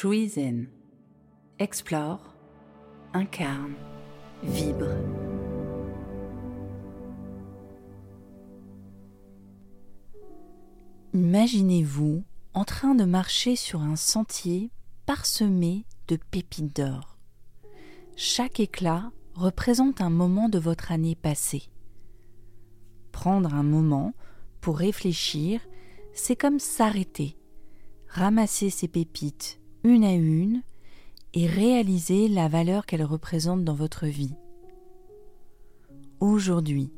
Shuizen. Explore, incarne, vibre. Imaginez-vous en train de marcher sur un sentier parsemé de pépites d'or. Chaque éclat représente un moment de votre année passée. Prendre un moment pour réfléchir, c'est comme s'arrêter, ramasser ces pépites une à une et réaliser la valeur qu'elles représentent dans votre vie. Aujourd'hui,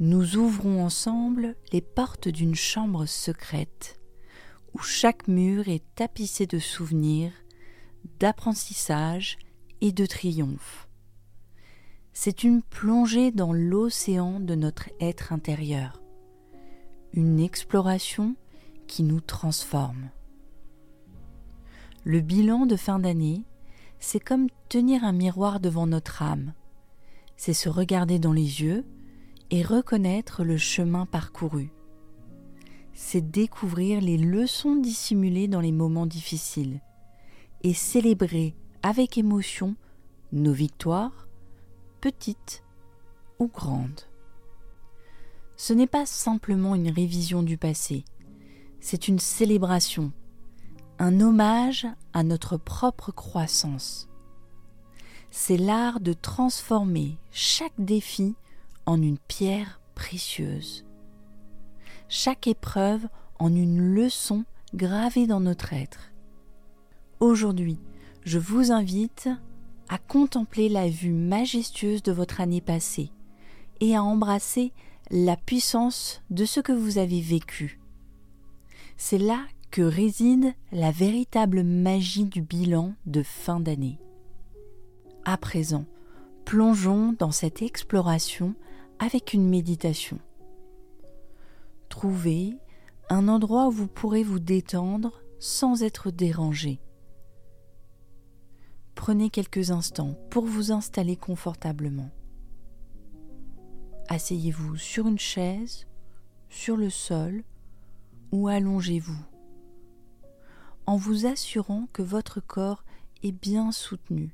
nous ouvrons ensemble les portes d'une chambre secrète où chaque mur est tapissé de souvenirs, d'apprentissage et de triomphe. C'est une plongée dans l'océan de notre être intérieur, une exploration qui nous transforme. Le bilan de fin d'année, c'est comme tenir un miroir devant notre âme. C'est se regarder dans les yeux et reconnaître le chemin parcouru. C'est découvrir les leçons dissimulées dans les moments difficiles et célébrer avec émotion nos victoires, petites ou grandes. Ce n'est pas simplement une révision du passé, c'est une célébration, un hommage à notre propre croissance. C'est l'art de transformer chaque défi en une pierre précieuse, chaque épreuve en une leçon gravée dans notre être. Aujourd'hui, je vous invite à contempler la vue majestueuse de votre année passée et à embrasser la puissance de ce que vous avez vécu. C'est là que réside la véritable magie du bilan de fin d'année. À présent, plongeons dans cette exploration avec une méditation. Trouvez un endroit où vous pourrez vous détendre sans être dérangé. Prenez quelques instants pour vous installer confortablement. Asseyez-vous sur une chaise, sur le sol ou allongez-vous en vous assurant que votre corps est bien soutenu.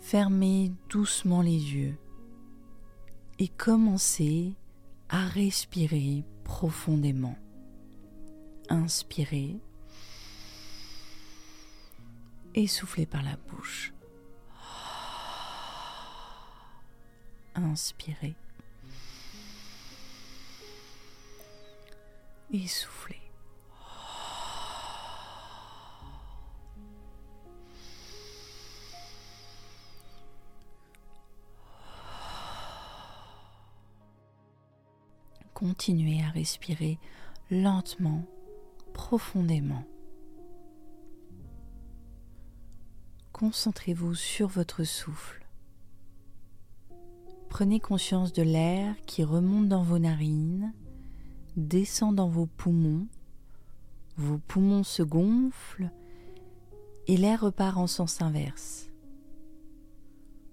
Fermez doucement les yeux et commencez à respirer profondément. Inspirez et soufflez par la bouche. Inspirez et soufflez. Continuez à respirer lentement, profondément. Concentrez-vous sur votre souffle. Prenez conscience de l'air qui remonte dans vos narines, descend dans vos poumons, vos poumons se gonflent et l'air repart en sens inverse.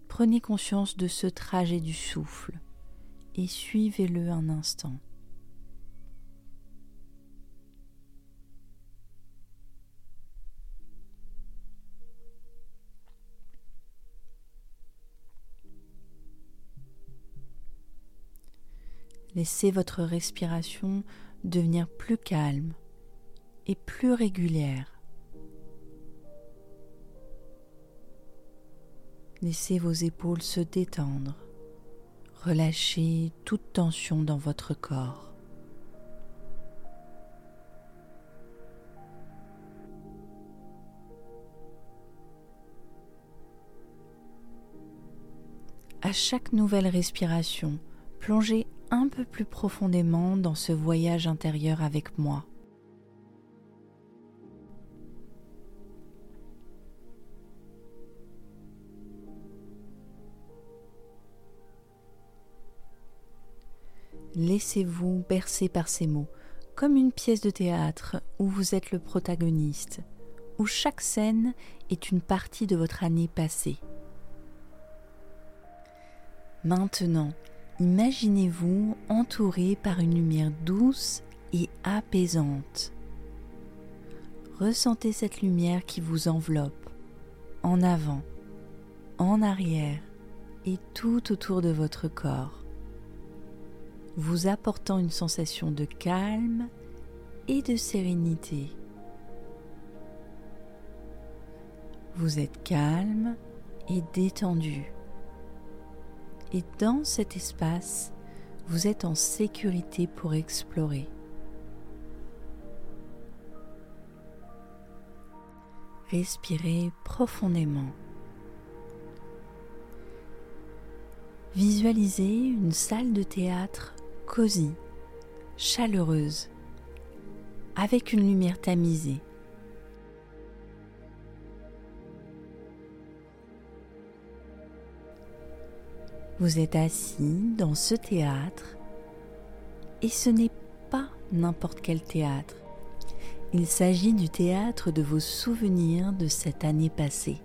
Prenez conscience de ce trajet du souffle et suivez-le un instant. Laissez votre respiration devenir plus calme et plus régulière. Laissez vos épaules se détendre. Relâchez toute tension dans votre corps. À chaque nouvelle respiration, plongez un peu plus profondément dans ce voyage intérieur avec moi. Laissez-vous bercer par ces mots, comme une pièce de théâtre où vous êtes le protagoniste, où chaque scène est une partie de votre année passée. Maintenant, imaginez-vous entouré par une lumière douce et apaisante. Ressentez cette lumière qui vous enveloppe, en avant, en arrière et tout autour de votre corps, vous apportant une sensation de calme et de sérénité. Vous êtes calme et détendu. Et dans cet espace, vous êtes en sécurité pour explorer. Respirez profondément. Visualisez une salle de théâtre cosy, chaleureuse, avec une lumière tamisée. Vous êtes assis dans ce théâtre et ce n'est pas n'importe quel théâtre. Il s'agit du théâtre de vos souvenirs de cette année passée.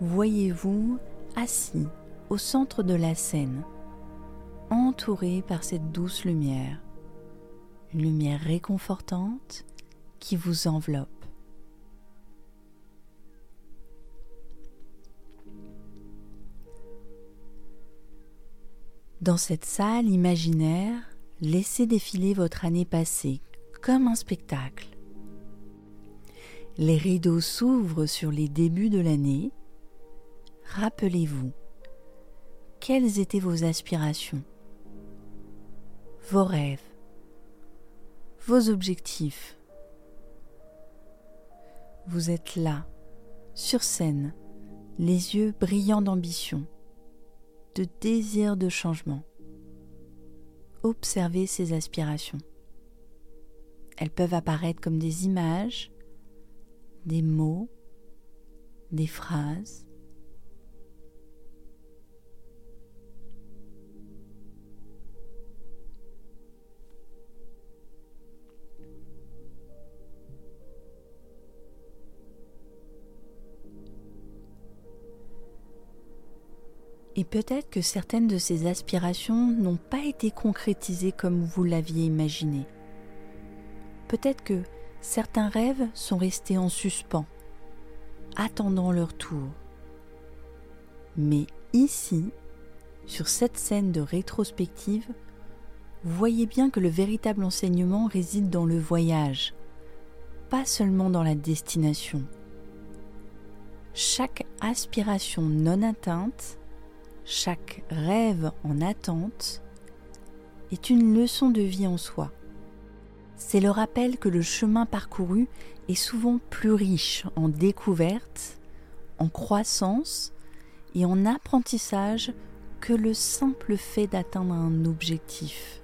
Voyez-vous assis au centre de la scène, entouré par cette douce lumière, une lumière réconfortante qui vous enveloppe. Dans cette salle imaginaire, laissez défiler votre année passée comme un spectacle. Les rideaux s'ouvrent sur les débuts de l'année. Rappelez-vous, quelles étaient vos aspirations, vos rêves, vos objectifs Vous êtes là, sur scène, les yeux brillants d'ambition de désir de changement. Observez ces aspirations. Elles peuvent apparaître comme des images, des mots, des phrases. Et peut-être que certaines de ces aspirations n'ont pas été concrétisées comme vous l'aviez imaginé. Peut-être que certains rêves sont restés en suspens, attendant leur tour. Mais ici, sur cette scène de rétrospective, vous voyez bien que le véritable enseignement réside dans le voyage, pas seulement dans la destination. Chaque aspiration non atteinte chaque rêve en attente est une leçon de vie en soi. C'est le rappel que le chemin parcouru est souvent plus riche en découvertes, en croissance et en apprentissage que le simple fait d'atteindre un objectif.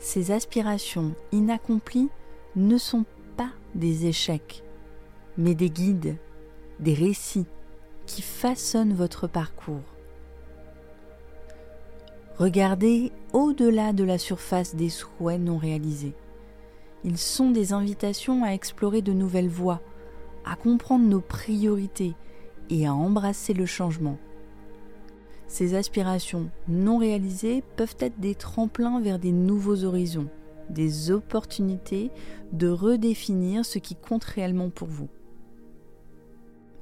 Ces aspirations inaccomplies ne sont pas des échecs, mais des guides, des récits, qui façonnent votre parcours. Regardez au-delà de la surface des souhaits non réalisés. Ils sont des invitations à explorer de nouvelles voies, à comprendre nos priorités et à embrasser le changement. Ces aspirations non réalisées peuvent être des tremplins vers des nouveaux horizons, des opportunités de redéfinir ce qui compte réellement pour vous.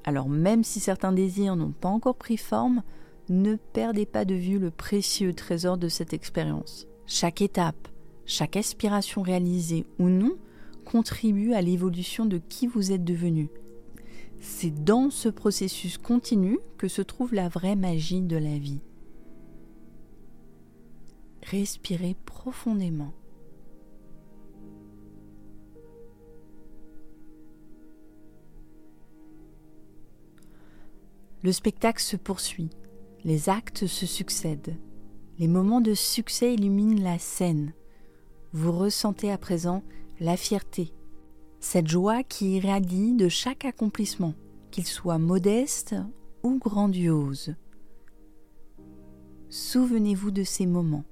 Alors même si certains désirs n'ont pas encore pris forme, ne perdez pas de vue le précieux trésor de cette expérience. Chaque étape, chaque aspiration réalisée ou non contribue à l'évolution de qui vous êtes devenu. C'est dans ce processus continu que se trouve la vraie magie de la vie. Respirez profondément. Le spectacle se poursuit, les actes se succèdent, les moments de succès illuminent la scène. Vous ressentez à présent la fierté, cette joie qui irradie de chaque accomplissement, qu'il soit modeste ou grandiose. Souvenez-vous de ces moments,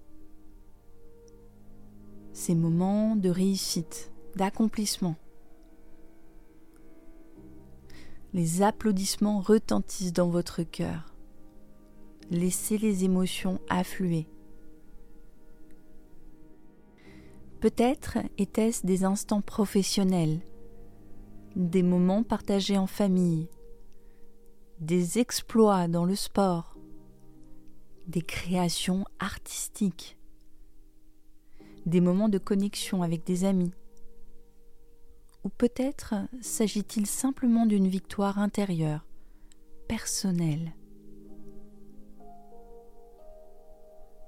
ces moments de réussite, d'accomplissement. Les applaudissements retentissent dans votre cœur. Laissez les émotions affluer. Peut-être était-ce des instants professionnels, des moments partagés en famille, des exploits dans le sport, des créations artistiques, des moments de connexion avec des amis. Ou peut-être s'agit-il simplement d'une victoire intérieure, personnelle.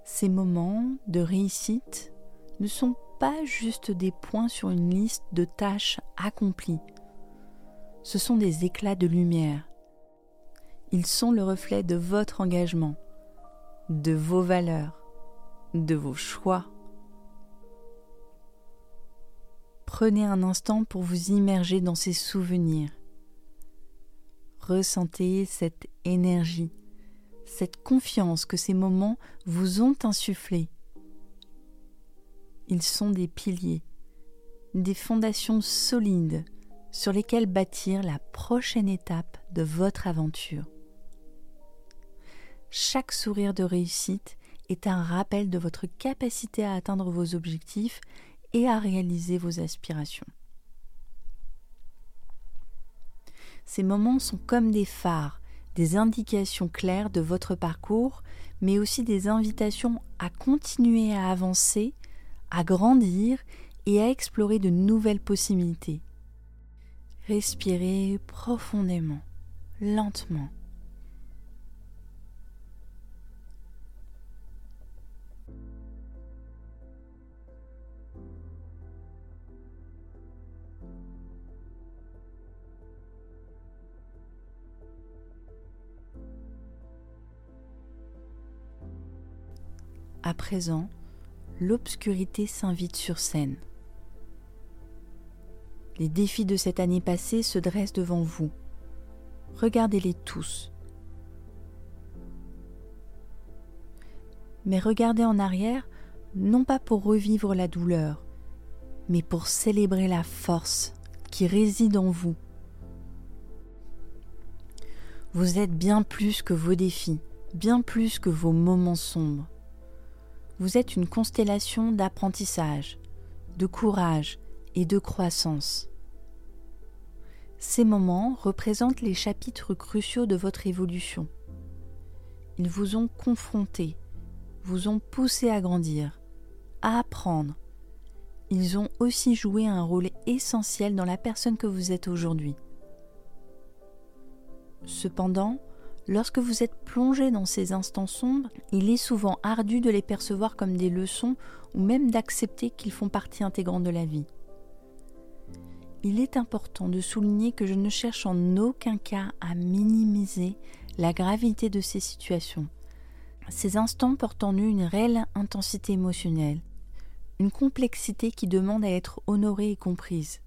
Ces moments de réussite ne sont pas juste des points sur une liste de tâches accomplies. Ce sont des éclats de lumière. Ils sont le reflet de votre engagement, de vos valeurs, de vos choix. Prenez un instant pour vous immerger dans ces souvenirs. Ressentez cette énergie cette confiance que ces moments vous ont insufflé. Ils sont des piliers, des fondations solides sur lesquelles bâtir la prochaine étape de votre aventure. Chaque sourire de réussite est un rappel de votre capacité à atteindre vos objectifs et à réaliser vos aspirations. Ces moments sont comme des phares des indications claires de votre parcours, mais aussi des invitations à continuer à avancer, à grandir et à explorer de nouvelles possibilités. Respirez profondément, lentement. À présent, l'obscurité s'invite sur scène. Les défis de cette année passée se dressent devant vous. Regardez-les tous. Mais regardez en arrière, non pas pour revivre la douleur, mais pour célébrer la force qui réside en vous. Vous êtes bien plus que vos défis, bien plus que vos moments sombres vous êtes une constellation d'apprentissage, de courage et de croissance. Ces moments représentent les chapitres cruciaux de votre évolution. Ils vous ont confronté, vous ont poussé à grandir, à apprendre. Ils ont aussi joué un rôle essentiel dans la personne que vous êtes aujourd'hui. Cependant, Lorsque vous êtes plongé dans ces instants sombres, il est souvent ardu de les percevoir comme des leçons ou même d'accepter qu'ils font partie intégrante de la vie. Il est important de souligner que je ne cherche en aucun cas à minimiser la gravité de ces situations. Ces instants portent en eux une réelle intensité émotionnelle, une complexité qui demande à être honorée et comprise.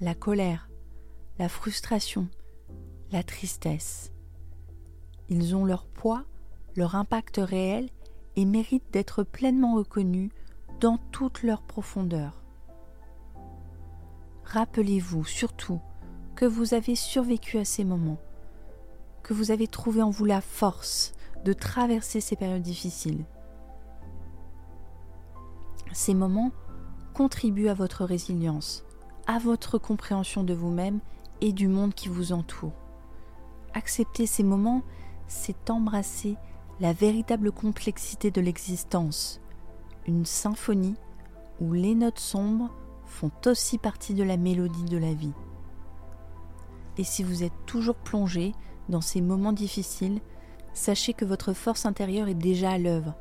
La colère, la frustration, la tristesse, ils ont leur poids, leur impact réel et méritent d'être pleinement reconnus dans toute leur profondeur. Rappelez-vous surtout que vous avez survécu à ces moments, que vous avez trouvé en vous la force de traverser ces périodes difficiles. Ces moments contribuent à votre résilience, à votre compréhension de vous-même et du monde qui vous entoure. Acceptez ces moments c'est embrasser la véritable complexité de l'existence, une symphonie où les notes sombres font aussi partie de la mélodie de la vie. Et si vous êtes toujours plongé dans ces moments difficiles, sachez que votre force intérieure est déjà à l'œuvre.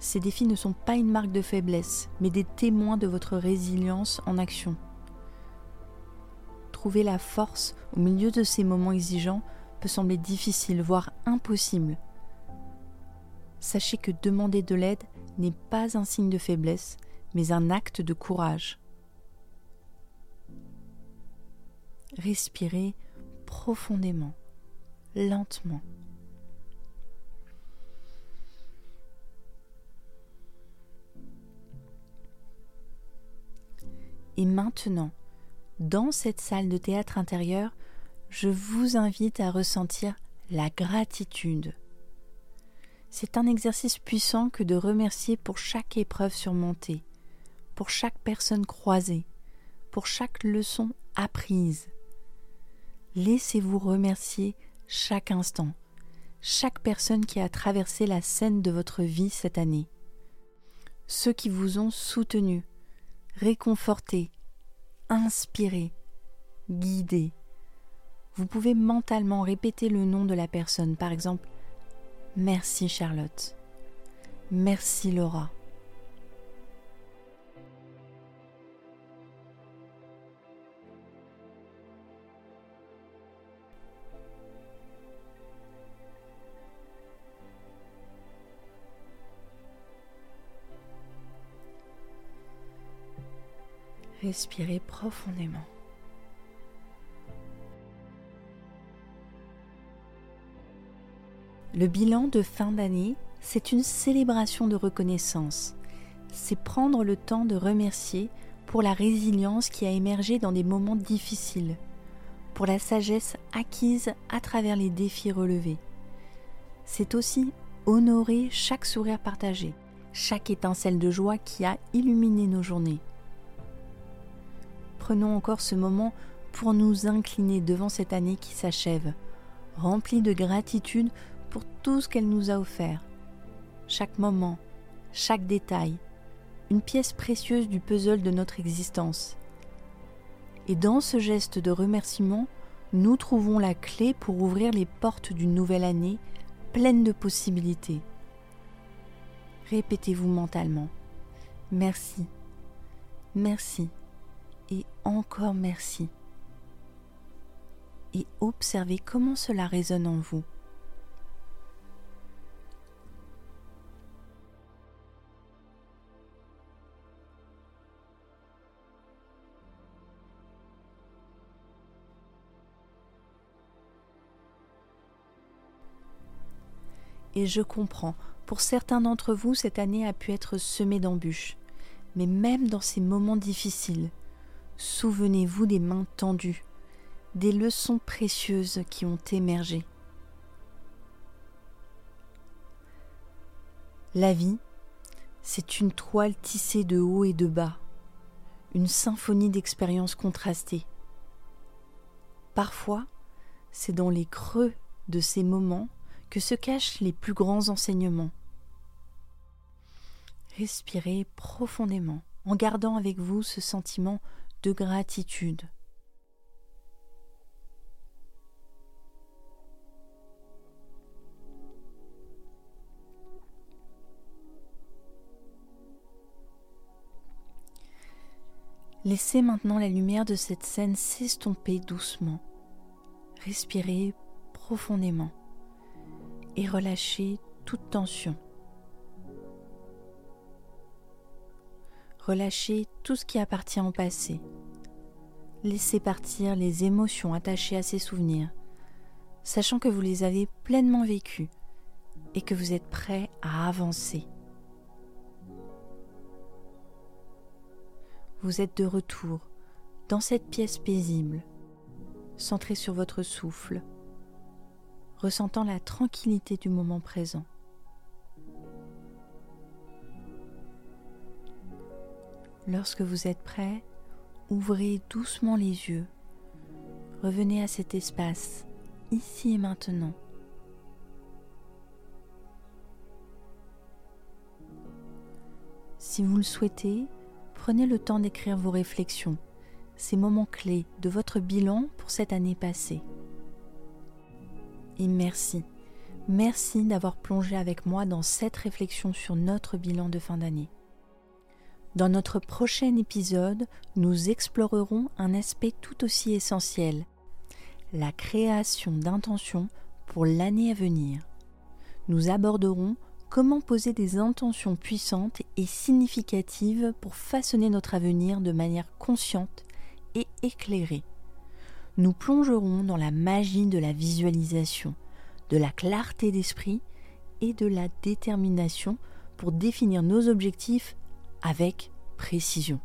Ces défis ne sont pas une marque de faiblesse, mais des témoins de votre résilience en action. Trouver la force au milieu de ces moments exigeants peut sembler difficile, voire impossible. Sachez que demander de l'aide n'est pas un signe de faiblesse, mais un acte de courage. Respirez profondément, lentement. Et maintenant, dans cette salle de théâtre intérieur, je vous invite à ressentir la gratitude, C'est un exercice puissant que de remercier pour chaque épreuve surmontée, pour chaque personne croisée, pour chaque leçon apprise. Laissez-vous remercier chaque instant, chaque personne qui a traversé la scène de votre vie cette année, ceux qui vous ont soutenu, réconforté, inspiré, guidé. Vous pouvez mentalement répéter le nom de la personne, par exemple Merci Charlotte. Merci Laura. Respirez profondément. Le bilan de fin d'année, c'est une célébration de reconnaissance. C'est prendre le temps de remercier pour la résilience qui a émergé dans des moments difficiles, pour la sagesse acquise à travers les défis relevés. C'est aussi honorer chaque sourire partagé, chaque étincelle de joie qui a illuminé nos journées. Prenons encore ce moment pour nous incliner devant cette année qui s'achève, remplie de gratitude pour tout ce qu'elle nous a offert. Chaque moment, chaque détail, une pièce précieuse du puzzle de notre existence. Et dans ce geste de remerciement, nous trouvons la clé pour ouvrir les portes d'une nouvelle année pleine de possibilités. Répétez-vous mentalement. Merci. Merci. Et encore merci. Et observez comment cela résonne en vous. Je comprends, pour certains d'entre vous, cette année a pu être semée d'embûches. Mais même dans ces moments difficiles, souvenez-vous des mains tendues, des leçons précieuses qui ont émergé. La vie, c'est une toile tissée de haut et de bas, une symphonie d'expériences contrastées. Parfois, c'est dans les creux de ces moments que se cachent les plus grands enseignements. Respirez profondément en gardant avec vous ce sentiment de gratitude. Laissez maintenant la lumière de cette scène s'estomper doucement. Respirez profondément et relâchez toute tension. Relâchez tout ce qui appartient au passé. Laissez partir les émotions attachées à ces souvenirs, sachant que vous les avez pleinement vécus et que vous êtes prêt à avancer. Vous êtes de retour dans cette pièce paisible, centrée sur votre souffle, ressentant la tranquillité du moment présent. Lorsque vous êtes prêt, ouvrez doucement les yeux. Revenez à cet espace, ici et maintenant. Si vous le souhaitez, prenez le temps d'écrire vos réflexions, ces moments clés de votre bilan pour cette année passée et merci. Merci d'avoir plongé avec moi dans cette réflexion sur notre bilan de fin d'année. Dans notre prochain épisode, nous explorerons un aspect tout aussi essentiel, la création d'intentions pour l'année à venir. Nous aborderons comment poser des intentions puissantes et significatives pour façonner notre avenir de manière consciente et éclairée nous plongerons dans la magie de la visualisation, de la clarté d'esprit et de la détermination pour définir nos objectifs avec précision.